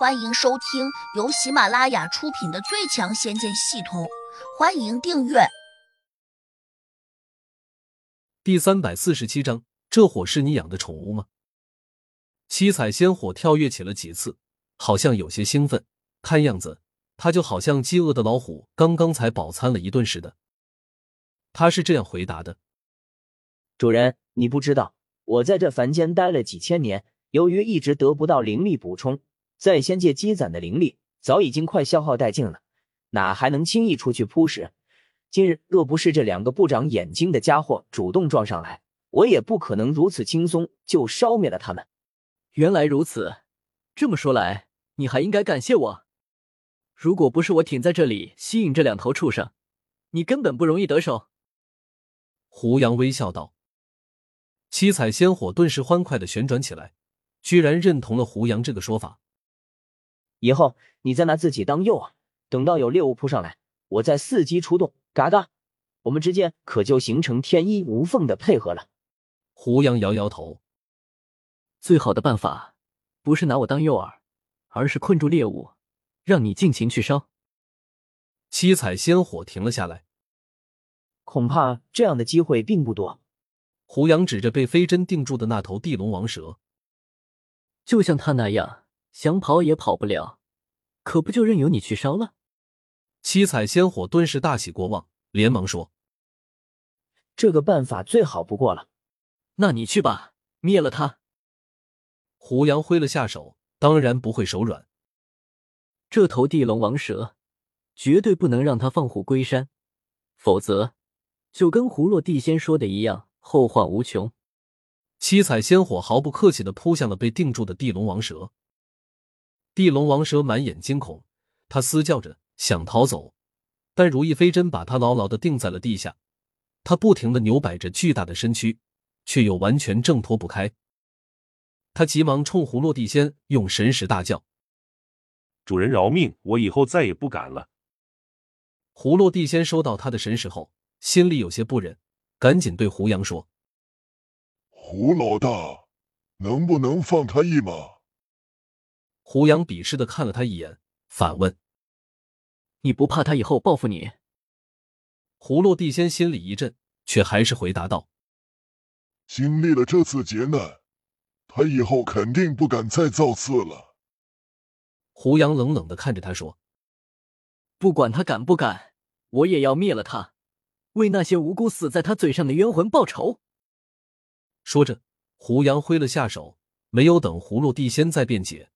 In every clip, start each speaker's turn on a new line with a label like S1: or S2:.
S1: 欢迎收听由喜马拉雅出品的《最强仙剑系统》，欢迎订阅。
S2: 第三百四十七章，这火是你养的宠物吗？七彩仙火跳跃起了几次，好像有些兴奋，看样子它就好像饥饿的老虎，刚刚才饱餐了一顿似的。他是这样回答的：“
S3: 主人，你不知道，我在这凡间待了几千年，由于一直得不到灵力补充。”在仙界积攒的灵力早已经快消耗殆尽了，哪还能轻易出去扑食？今日若不是这两个不长眼睛的家伙主动撞上来，我也不可能如此轻松就烧灭了他们。
S4: 原来如此，这么说来，你还应该感谢我。如果不是我挺在这里吸引这两头畜生，你根本不容易得手。
S2: 胡杨微笑道。七彩仙火顿时欢快的旋转起来，居然认同了胡杨这个说法。
S3: 以后你再拿自己当诱饵，等到有猎物扑上来，我再伺机出动，嘎嘎，我们之间可就形成天衣无缝的配合了。
S2: 胡杨摇摇头，
S4: 最好的办法不是拿我当诱饵，而是困住猎物，让你尽情去烧。
S2: 七彩仙火停了下来，
S3: 恐怕这样的机会并不多。
S2: 胡杨指着被飞针定住的那头地龙王蛇，
S4: 就像他那样。想跑也跑不了，可不就任由你去烧了？
S2: 七彩仙火顿时大喜过望，连忙说：“
S3: 这个办法最好不过了。”
S4: 那你去吧，灭了他。
S2: 胡杨挥了下手，当然不会手软。
S4: 这头地龙王蛇，绝对不能让他放虎归山，否则就跟胡落地仙说的一样，后患无穷。
S2: 七彩仙火毫不客气的扑向了被定住的地龙王蛇。地龙王蛇满眼惊恐，他嘶叫着想逃走，但如意飞针把他牢牢的钉在了地下。他不停的扭摆着巨大的身躯，却又完全挣脱不开。他急忙冲胡落地仙用神识大叫：“
S5: 主人饶命！我以后再也不敢了。”
S2: 胡落地仙收到他的神识后，心里有些不忍，赶紧对胡杨说：“
S6: 胡老大，能不能放他一马？”
S2: 胡杨鄙视的看了他一眼，反问：“
S4: 你不怕他以后报复你？”
S2: 胡落地仙心里一震，却还是回答道：“
S6: 经历了这次劫难，他以后肯定不敢再造次了。”
S2: 胡杨冷冷的看着他说：“
S4: 不管他敢不敢，我也要灭了他，为那些无辜死在他嘴上的冤魂报仇。”
S2: 说着，胡杨挥了下手，没有等葫芦地仙再辩解。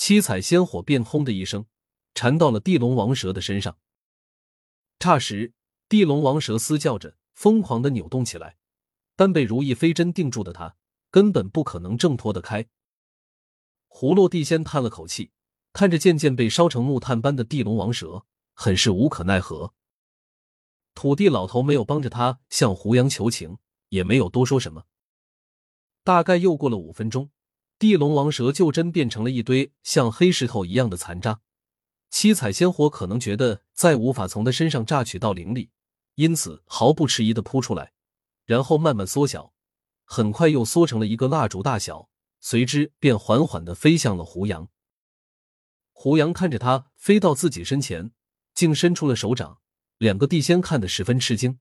S2: 七彩仙火便轰的一声，缠到了地龙王蛇的身上。霎时，地龙王蛇嘶叫着，疯狂的扭动起来，但被如意飞针定住的他，根本不可能挣脱得开。葫芦地仙叹了口气，看着渐渐被烧成木炭般的地龙王蛇，很是无可奈何。土地老头没有帮着他向胡杨求情，也没有多说什么。大概又过了五分钟。地龙王蛇就真变成了一堆像黑石头一样的残渣，七彩仙火可能觉得再无法从他身上榨取到灵力，因此毫不迟疑的扑出来，然后慢慢缩小，很快又缩成了一个蜡烛大小，随之便缓缓的飞向了胡杨。胡杨看着他飞到自己身前，竟伸出了手掌，两个地仙看得十分吃惊，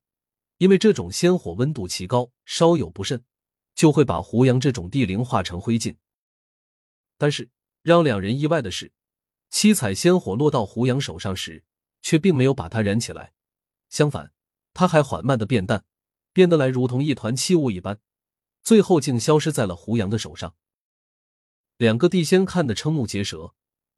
S2: 因为这种仙火温度奇高，稍有不慎，就会把胡杨这种地灵化成灰烬。但是让两人意外的是，七彩仙火落到胡杨手上时，却并没有把它燃起来，相反，它还缓慢的变淡，变得来如同一团气雾一般，最后竟消失在了胡杨的手上。两个地仙看得瞠目结舌。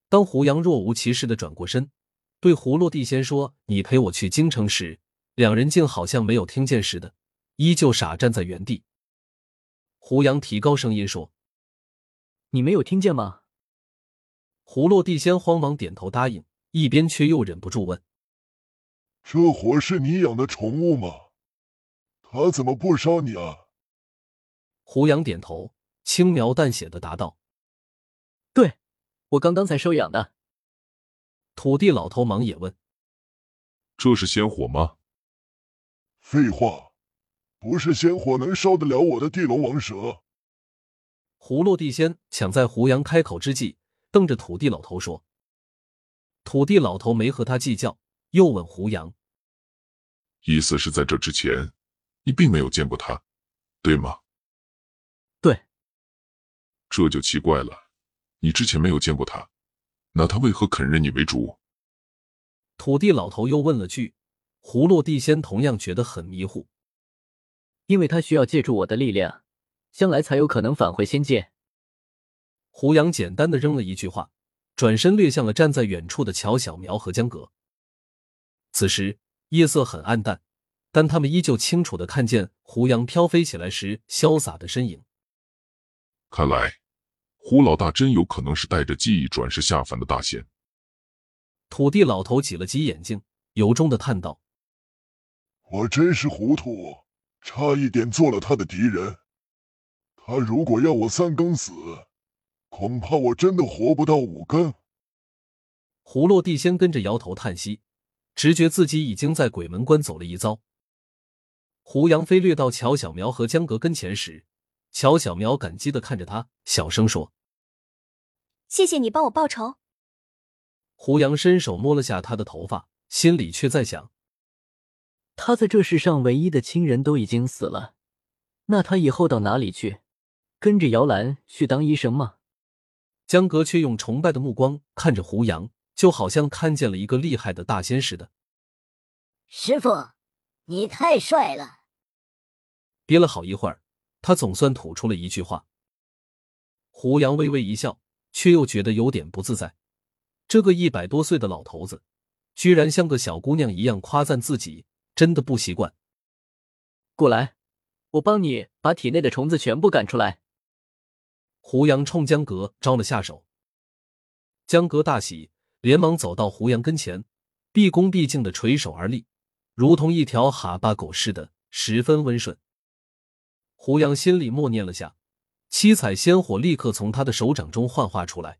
S2: 当胡杨若无其事的转过身，对胡落地仙说：“你陪我去京城。”时，两人竟好像没有听见似的，依旧傻站在原地。胡杨提高声音说。
S4: 你没有听见吗？
S2: 胡落地仙慌忙点头答应，一边却又忍不住问：“
S6: 这火是你养的宠物吗？它怎么不烧你啊？”
S2: 胡杨点头，轻描淡写的答道：“
S4: 对，我刚刚才收养的。”
S2: 土地老头忙也问：“
S5: 这是仙火吗？”
S6: 废话，不是仙火能烧得了我的地龙王蛇。
S2: 胡落地仙抢在胡杨开口之际，瞪着土地老头说。土地老头没和他计较，又问胡杨：“
S6: 意思是在这之前，你并没有见过他，对吗？”“
S4: 对。”“
S6: 这就奇怪了，你之前没有见过他，那他为何肯认你为主？”
S2: 土地老头又问了句。胡落地仙同样觉得很迷糊，
S4: 因为他需要借助我的力量，将来才有可能返回仙界。
S2: 胡杨简单的扔了一句话。转身掠向了站在远处的乔小苗和江阁。此时夜色很暗淡，但他们依旧清楚的看见胡杨飘飞起来时潇洒的身影。
S6: 看来，胡老大真有可能是带着记忆转世下凡的大仙。
S2: 土地老头挤了挤眼睛，由衷的叹道：“
S6: 我真是糊涂，差一点做了他的敌人。他如果要我三更死。”恐怕我真的活不到五更。
S2: 胡落地仙跟着摇头叹息，直觉自己已经在鬼门关走了一遭。胡杨飞掠到乔小苗和江阁跟前时，乔小苗感激的看着他，小声说：“
S7: 谢谢你帮我报仇。”
S2: 胡杨伸手摸了下他的头发，心里却在想：
S4: 他在这世上唯一的亲人都已经死了，那他以后到哪里去？跟着姚兰去当医生吗？
S2: 江格却用崇拜的目光看着胡杨，就好像看见了一个厉害的大仙似的。
S8: 师傅，你太帅了！
S2: 憋了好一会儿，他总算吐出了一句话。胡杨微微一笑，却又觉得有点不自在。这个一百多岁的老头子，居然像个小姑娘一样夸赞自己，真的不习惯。
S4: 过来，我帮你把体内的虫子全部赶出来。
S2: 胡杨冲江阁招了下手，江阁大喜，连忙走到胡杨跟前，毕恭毕敬的垂手而立，如同一条哈巴狗似的，十分温顺。胡杨心里默念了下，七彩仙火立刻从他的手掌中幻化出来，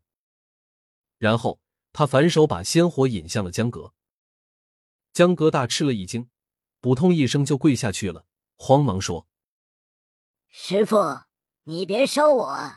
S2: 然后他反手把仙火引向了江阁。江阁大吃了一惊，扑通一声就跪下去了，慌忙说：“
S8: 师傅，你别烧我。”